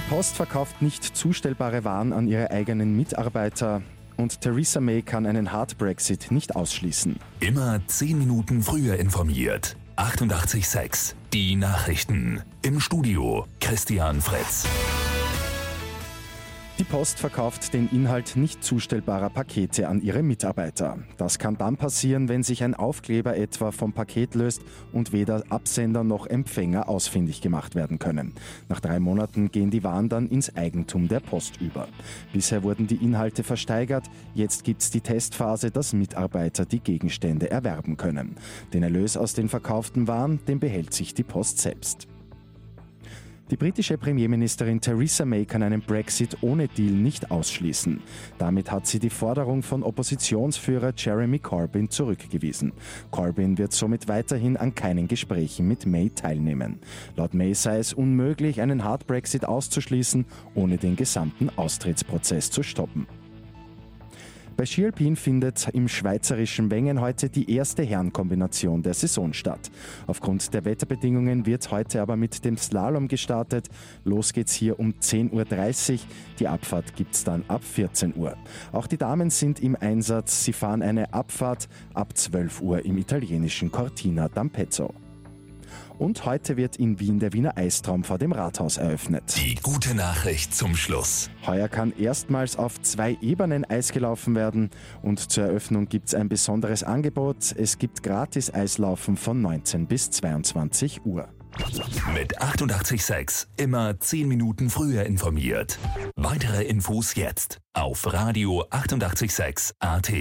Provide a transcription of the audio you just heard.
Post verkauft nicht zustellbare Waren an ihre eigenen Mitarbeiter und Theresa May kann einen Hard Brexit nicht ausschließen. Immer 10 Minuten früher informiert. 88.6 Die Nachrichten. Im Studio Christian Fritz. Die Post verkauft den Inhalt nicht zustellbarer Pakete an ihre Mitarbeiter. Das kann dann passieren, wenn sich ein Aufkleber etwa vom Paket löst und weder Absender noch Empfänger ausfindig gemacht werden können. Nach drei Monaten gehen die Waren dann ins Eigentum der Post über. Bisher wurden die Inhalte versteigert, jetzt gibt es die Testphase, dass Mitarbeiter die Gegenstände erwerben können. Den Erlös aus den verkauften Waren, den behält sich die Post selbst. Die britische Premierministerin Theresa May kann einen Brexit ohne Deal nicht ausschließen. Damit hat sie die Forderung von Oppositionsführer Jeremy Corbyn zurückgewiesen. Corbyn wird somit weiterhin an keinen Gesprächen mit May teilnehmen. Laut May sei es unmöglich, einen Hard Brexit auszuschließen, ohne den gesamten Austrittsprozess zu stoppen. Bei Ski findet im schweizerischen Wengen heute die erste Herrenkombination der Saison statt. Aufgrund der Wetterbedingungen wird heute aber mit dem Slalom gestartet. Los geht's hier um 10.30 Uhr. Die Abfahrt gibt's dann ab 14 Uhr. Auch die Damen sind im Einsatz. Sie fahren eine Abfahrt ab 12 Uhr im italienischen Cortina d'Ampezzo. Und heute wird in Wien der Wiener Eistraum vor dem Rathaus eröffnet. Die gute Nachricht zum Schluss. Heuer kann erstmals auf zwei Ebenen Eis gelaufen werden und zur Eröffnung gibt es ein besonderes Angebot. Es gibt gratis Eislaufen von 19 bis 22 Uhr. Mit 886 immer 10 Minuten früher informiert. Weitere Infos jetzt auf Radio 886 AT.